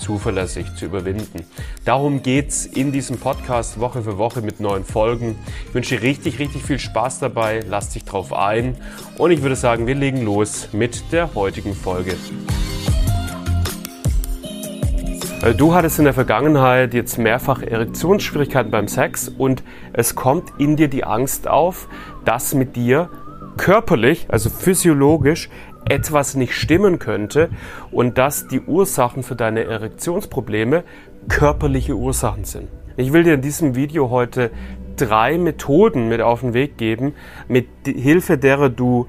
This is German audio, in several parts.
zuverlässig zu überwinden. Darum geht's in diesem Podcast Woche für Woche mit neuen Folgen. Ich wünsche dir richtig, richtig viel Spaß dabei. Lass dich drauf ein. Und ich würde sagen, wir legen los mit der heutigen Folge. Äh, du hattest in der Vergangenheit jetzt mehrfach Erektionsschwierigkeiten beim Sex und es kommt in dir die Angst auf, dass mit dir körperlich, also physiologisch, etwas nicht stimmen könnte und dass die Ursachen für deine Erektionsprobleme körperliche Ursachen sind. Ich will dir in diesem Video heute drei Methoden mit auf den Weg geben, mit Hilfe derer du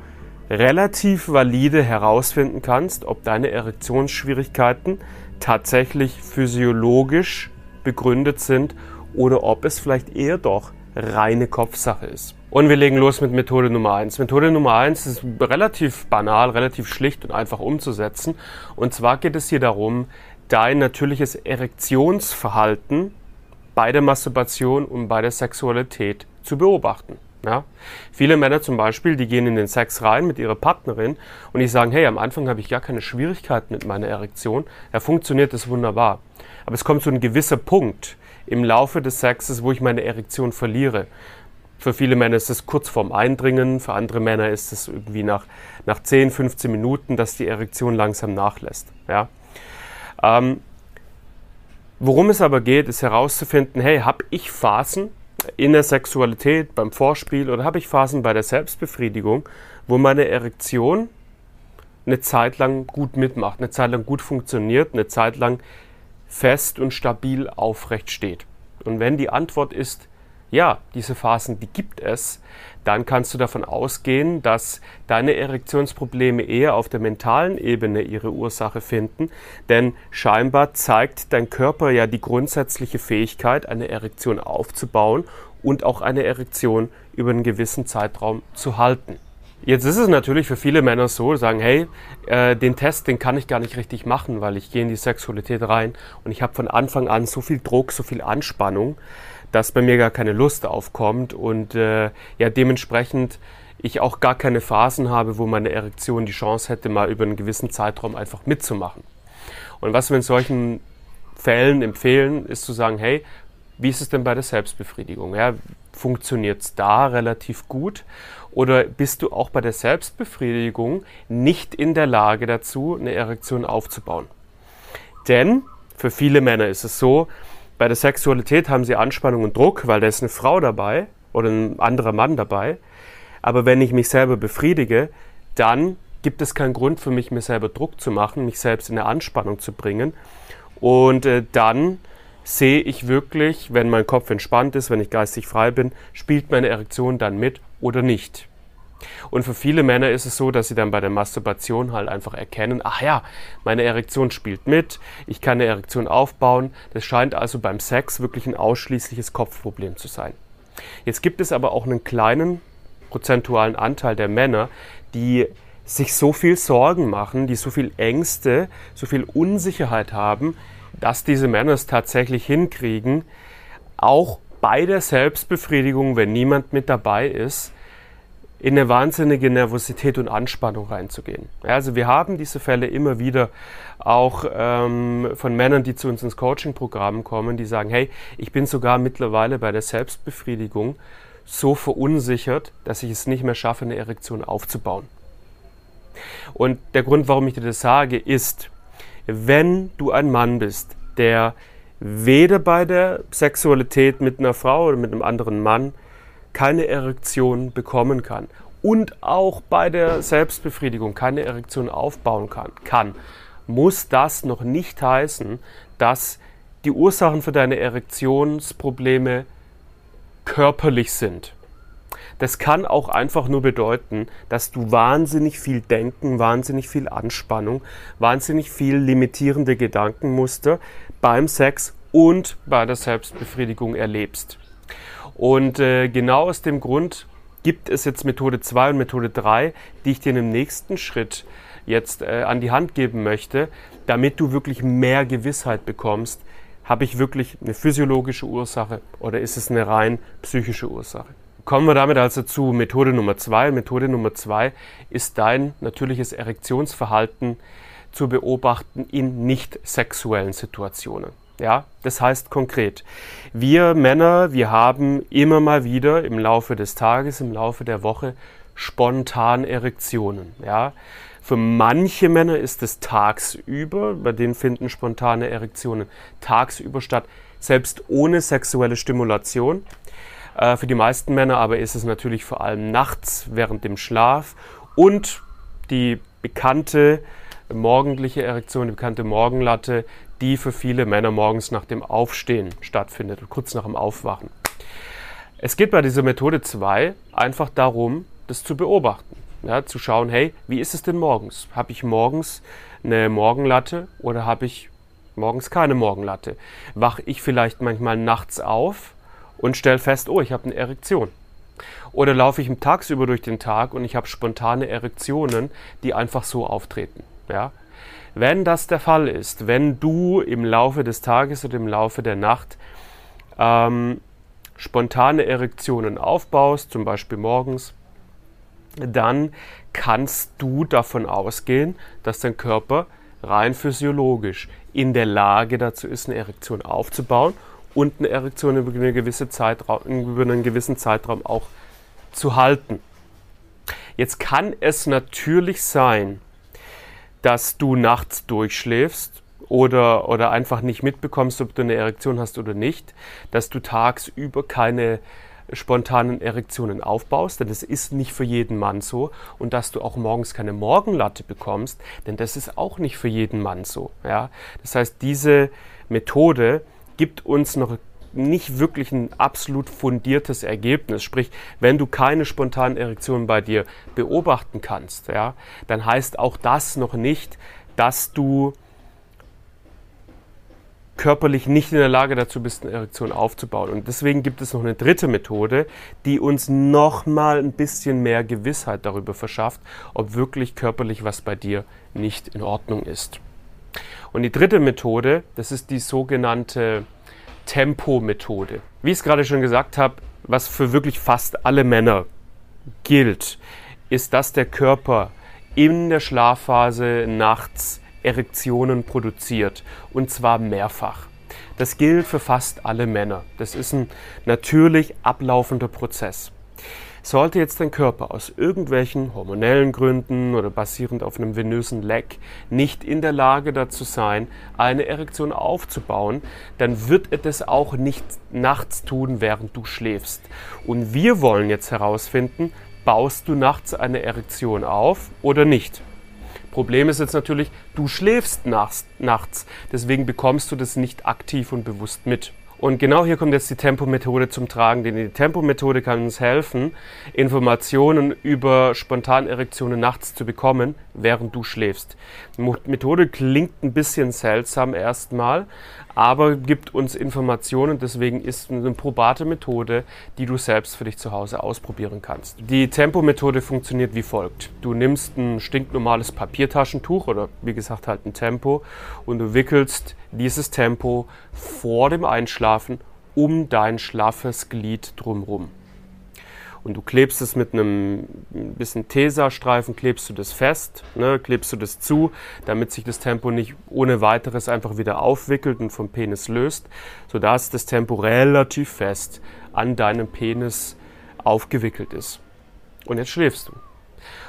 relativ valide herausfinden kannst, ob deine Erektionsschwierigkeiten tatsächlich physiologisch begründet sind oder ob es vielleicht eher doch reine Kopfsache ist. Und wir legen los mit Methode Nummer eins. Methode Nummer eins ist relativ banal, relativ schlicht und einfach umzusetzen. Und zwar geht es hier darum, dein natürliches Erektionsverhalten bei der Masturbation und bei der Sexualität zu beobachten. Ja? Viele Männer zum Beispiel, die gehen in den Sex rein mit ihrer Partnerin und die sagen, hey, am Anfang habe ich gar keine Schwierigkeiten mit meiner Erektion, da funktioniert das wunderbar. Aber es kommt so ein gewisser Punkt im Laufe des Sexes, wo ich meine Erektion verliere. Für viele Männer ist es kurz vorm Eindringen, für andere Männer ist es irgendwie nach, nach 10, 15 Minuten, dass die Erektion langsam nachlässt. Ja? Ähm, worum es aber geht, ist herauszufinden, hey, habe ich Phasen in der Sexualität, beim Vorspiel oder habe ich Phasen bei der Selbstbefriedigung, wo meine Erektion eine Zeit lang gut mitmacht, eine Zeit lang gut funktioniert, eine Zeit lang fest und stabil aufrecht steht. Und wenn die Antwort ist, ja, diese Phasen, die gibt es, dann kannst du davon ausgehen, dass deine Erektionsprobleme eher auf der mentalen Ebene ihre Ursache finden, denn scheinbar zeigt dein Körper ja die grundsätzliche Fähigkeit, eine Erektion aufzubauen und auch eine Erektion über einen gewissen Zeitraum zu halten. Jetzt ist es natürlich für viele Männer so, sagen, hey, äh, den Test, den kann ich gar nicht richtig machen, weil ich gehe in die Sexualität rein und ich habe von Anfang an so viel Druck, so viel Anspannung, dass bei mir gar keine Lust aufkommt und äh, ja dementsprechend ich auch gar keine Phasen habe, wo meine Erektion die Chance hätte, mal über einen gewissen Zeitraum einfach mitzumachen. Und was wir in solchen Fällen empfehlen, ist zu sagen, hey, wie ist es denn bei der Selbstbefriedigung? Ja, Funktioniert es da relativ gut? Oder bist du auch bei der Selbstbefriedigung nicht in der Lage dazu, eine Erektion aufzubauen? Denn für viele Männer ist es so, bei der Sexualität haben sie Anspannung und Druck, weil da ist eine Frau dabei oder ein anderer Mann dabei. Aber wenn ich mich selber befriedige, dann gibt es keinen Grund für mich, mir selber Druck zu machen, mich selbst in eine Anspannung zu bringen. Und äh, dann sehe ich wirklich, wenn mein Kopf entspannt ist, wenn ich geistig frei bin, spielt meine Erektion dann mit oder nicht. Und für viele Männer ist es so, dass sie dann bei der Masturbation halt einfach erkennen, ach ja, meine Erektion spielt mit, ich kann eine Erektion aufbauen. Das scheint also beim Sex wirklich ein ausschließliches Kopfproblem zu sein. Jetzt gibt es aber auch einen kleinen prozentualen Anteil der Männer, die sich so viel Sorgen machen, die so viel Ängste, so viel Unsicherheit haben, dass diese Männer es tatsächlich hinkriegen, auch bei der Selbstbefriedigung, wenn niemand mit dabei ist, in eine wahnsinnige Nervosität und Anspannung reinzugehen. Also wir haben diese Fälle immer wieder auch ähm, von Männern, die zu uns ins Coaching-Programm kommen, die sagen, hey, ich bin sogar mittlerweile bei der Selbstbefriedigung so verunsichert, dass ich es nicht mehr schaffe, eine Erektion aufzubauen. Und der Grund, warum ich dir das sage, ist, wenn du ein Mann bist, der weder bei der Sexualität mit einer Frau oder mit einem anderen Mann keine Erektion bekommen kann und auch bei der Selbstbefriedigung keine Erektion aufbauen kann, kann, muss das noch nicht heißen, dass die Ursachen für deine Erektionsprobleme körperlich sind. Das kann auch einfach nur bedeuten, dass du wahnsinnig viel Denken, wahnsinnig viel Anspannung, wahnsinnig viel limitierende Gedankenmuster beim Sex und bei der Selbstbefriedigung erlebst. Und äh, genau aus dem Grund gibt es jetzt Methode 2 und Methode 3, die ich dir dem nächsten Schritt jetzt äh, an die Hand geben möchte, damit du wirklich mehr Gewissheit bekommst. Habe ich wirklich eine physiologische Ursache oder ist es eine rein psychische Ursache? Kommen wir damit also zu Methode Nummer 2. Methode Nummer 2 ist dein natürliches Erektionsverhalten zu beobachten in nicht sexuellen Situationen. Ja, das heißt konkret, wir Männer, wir haben immer mal wieder im Laufe des Tages, im Laufe der Woche spontan Erektionen. Ja, für manche Männer ist es tagsüber, bei denen finden spontane Erektionen tagsüber statt, selbst ohne sexuelle Stimulation. Äh, für die meisten Männer aber ist es natürlich vor allem nachts während dem Schlaf und die bekannte morgendliche Erektion, die bekannte Morgenlatte, die für viele Männer morgens nach dem Aufstehen stattfindet, kurz nach dem Aufwachen. Es geht bei dieser Methode 2 einfach darum, das zu beobachten. Ja, zu schauen, hey, wie ist es denn morgens? Habe ich morgens eine Morgenlatte oder habe ich morgens keine Morgenlatte? Wache ich vielleicht manchmal nachts auf und stelle fest, oh, ich habe eine Erektion. Oder laufe ich tagsüber durch den Tag und ich habe spontane Erektionen, die einfach so auftreten. Ja? Wenn das der Fall ist, wenn du im Laufe des Tages oder im Laufe der Nacht ähm, spontane Erektionen aufbaust, zum Beispiel morgens, dann kannst du davon ausgehen, dass dein Körper rein physiologisch in der Lage dazu ist, eine Erektion aufzubauen und eine Erektion über, eine gewisse Zeitraum, über einen gewissen Zeitraum auch zu halten. Jetzt kann es natürlich sein, dass du nachts durchschläfst oder, oder einfach nicht mitbekommst, ob du eine Erektion hast oder nicht, dass du tagsüber keine spontanen Erektionen aufbaust, denn das ist nicht für jeden Mann so und dass du auch morgens keine Morgenlatte bekommst, denn das ist auch nicht für jeden Mann so. Ja? Das heißt, diese Methode gibt uns noch nicht wirklich ein absolut fundiertes Ergebnis. Sprich, wenn du keine spontanen Erektionen bei dir beobachten kannst, ja, dann heißt auch das noch nicht, dass du körperlich nicht in der Lage dazu bist, eine Erektion aufzubauen. Und deswegen gibt es noch eine dritte Methode, die uns nochmal ein bisschen mehr Gewissheit darüber verschafft, ob wirklich körperlich was bei dir nicht in Ordnung ist. Und die dritte Methode, das ist die sogenannte Tempomethode. Wie ich es gerade schon gesagt habe, was für wirklich fast alle Männer gilt, ist, dass der Körper in der Schlafphase nachts Erektionen produziert und zwar mehrfach. Das gilt für fast alle Männer. Das ist ein natürlich ablaufender Prozess. Sollte jetzt dein Körper aus irgendwelchen hormonellen Gründen oder basierend auf einem venösen Leck nicht in der Lage dazu sein, eine Erektion aufzubauen, dann wird er das auch nicht nachts tun, während du schläfst. Und wir wollen jetzt herausfinden, baust du nachts eine Erektion auf oder nicht. Problem ist jetzt natürlich, du schläfst nachts, nachts, deswegen bekommst du das nicht aktiv und bewusst mit. Und genau hier kommt jetzt die Tempomethode zum Tragen, denn die Tempomethode kann uns helfen, Informationen über Spontanerektionen nachts zu bekommen, während du schläfst. Die Methode klingt ein bisschen seltsam erstmal, aber gibt uns Informationen. Deswegen ist eine probate Methode, die du selbst für dich zu Hause ausprobieren kannst. Die Tempo-Methode funktioniert wie folgt. Du nimmst ein stinknormales Papiertaschentuch oder wie gesagt halt ein Tempo und du wickelst dieses Tempo vor dem Einschlafen um dein schlaffes Glied drumherum und du klebst es mit einem bisschen Tesa-Streifen, klebst du das fest, ne, klebst du das zu, damit sich das Tempo nicht ohne weiteres einfach wieder aufwickelt und vom Penis löst, sodass das Tempo relativ fest an deinem Penis aufgewickelt ist. Und jetzt schläfst du.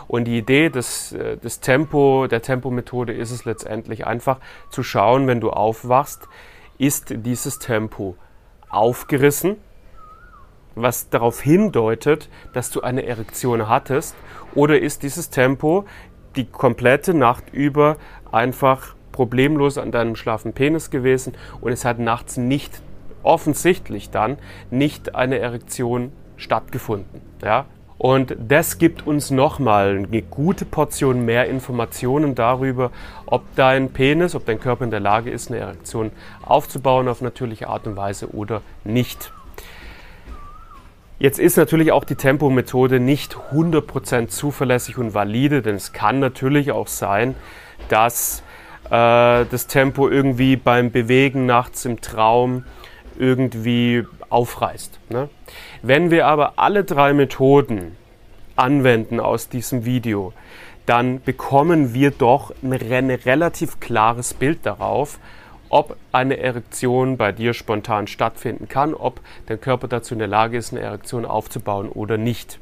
Und die Idee des, äh, des Tempo, der Tempomethode ist es letztendlich einfach zu schauen, wenn du aufwachst, ist dieses Tempo aufgerissen, was darauf hindeutet, dass du eine Erektion hattest? Oder ist dieses Tempo die komplette Nacht über einfach problemlos an deinem schlafen Penis gewesen und es hat nachts nicht offensichtlich dann nicht eine Erektion stattgefunden. Ja? Und das gibt uns nochmal eine gute Portion mehr Informationen darüber, ob dein Penis, ob dein Körper in der Lage ist, eine Erektion aufzubauen auf natürliche Art und Weise oder nicht. Jetzt ist natürlich auch die Tempomethode nicht 100% zuverlässig und valide, denn es kann natürlich auch sein, dass äh, das Tempo irgendwie beim Bewegen nachts im Traum irgendwie aufreißt. Ne? Wenn wir aber alle drei Methoden anwenden aus diesem Video, dann bekommen wir doch ein, ein relativ klares Bild darauf, ob eine Erektion bei dir spontan stattfinden kann, ob dein Körper dazu in der Lage ist, eine Erektion aufzubauen oder nicht.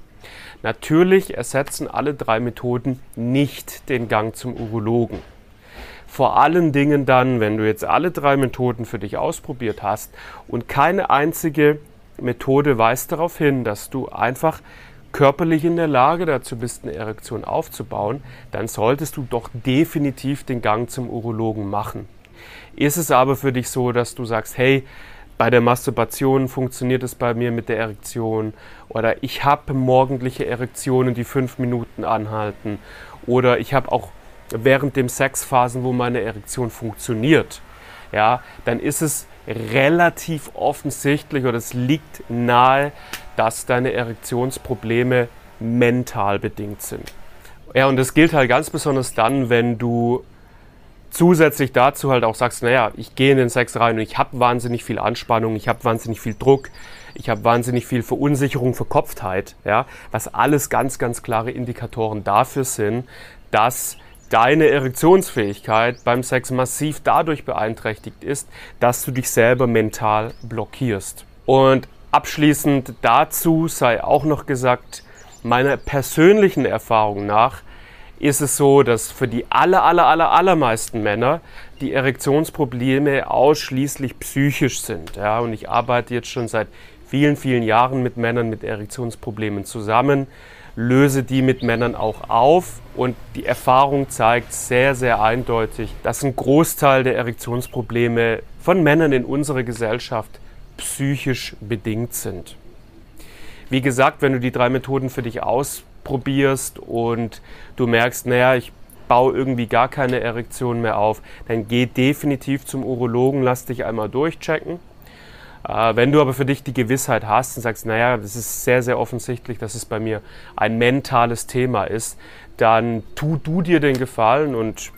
Natürlich ersetzen alle drei Methoden nicht den Gang zum Urologen. Vor allen Dingen dann, wenn du jetzt alle drei Methoden für dich ausprobiert hast und keine einzige Methode weist darauf hin, dass du einfach körperlich in der Lage dazu bist, eine Erektion aufzubauen, dann solltest du doch definitiv den Gang zum Urologen machen. Ist es aber für dich so, dass du sagst, hey, bei der Masturbation funktioniert es bei mir mit der Erektion oder ich habe morgendliche Erektionen, die fünf Minuten anhalten oder ich habe auch während dem Sexphasen, wo meine Erektion funktioniert, ja, dann ist es relativ offensichtlich oder es liegt nahe, dass deine Erektionsprobleme mental bedingt sind. Ja, und das gilt halt ganz besonders dann, wenn du zusätzlich dazu halt auch sagst, naja, ich gehe in den Sex rein und ich habe wahnsinnig viel Anspannung, ich habe wahnsinnig viel Druck, ich habe wahnsinnig viel Verunsicherung, Verkopftheit, ja, was alles ganz, ganz klare Indikatoren dafür sind, dass deine Erektionsfähigkeit beim Sex massiv dadurch beeinträchtigt ist, dass du dich selber mental blockierst. Und abschließend dazu sei auch noch gesagt, meiner persönlichen Erfahrung nach ist es so, dass für die aller, aller, aller, allermeisten Männer die Erektionsprobleme ausschließlich psychisch sind. Ja, und ich arbeite jetzt schon seit vielen, vielen Jahren mit Männern mit Erektionsproblemen zusammen, löse die mit Männern auch auf und die Erfahrung zeigt sehr, sehr eindeutig, dass ein Großteil der Erektionsprobleme von Männern in unserer Gesellschaft psychisch bedingt sind. Wie gesagt, wenn du die drei Methoden für dich aus probierst und du merkst, naja, ich baue irgendwie gar keine Erektion mehr auf, dann geh definitiv zum Urologen, lass dich einmal durchchecken. Äh, wenn du aber für dich die Gewissheit hast und sagst, naja, das ist sehr, sehr offensichtlich, dass es bei mir ein mentales Thema ist, dann tu du dir den Gefallen und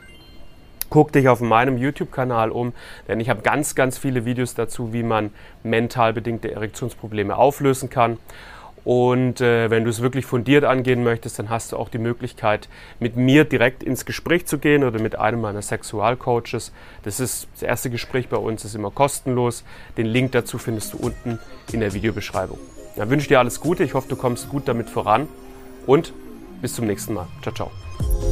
guck dich auf meinem YouTube-Kanal um, denn ich habe ganz, ganz viele Videos dazu, wie man mental bedingte Erektionsprobleme auflösen kann. Und äh, wenn du es wirklich fundiert angehen möchtest, dann hast du auch die Möglichkeit, mit mir direkt ins Gespräch zu gehen oder mit einem meiner Sexualcoaches. Das ist das erste Gespräch bei uns, ist immer kostenlos. Den Link dazu findest du unten in der Videobeschreibung. Dann wünsche dir alles Gute. Ich hoffe, du kommst gut damit voran und bis zum nächsten Mal. Ciao, ciao.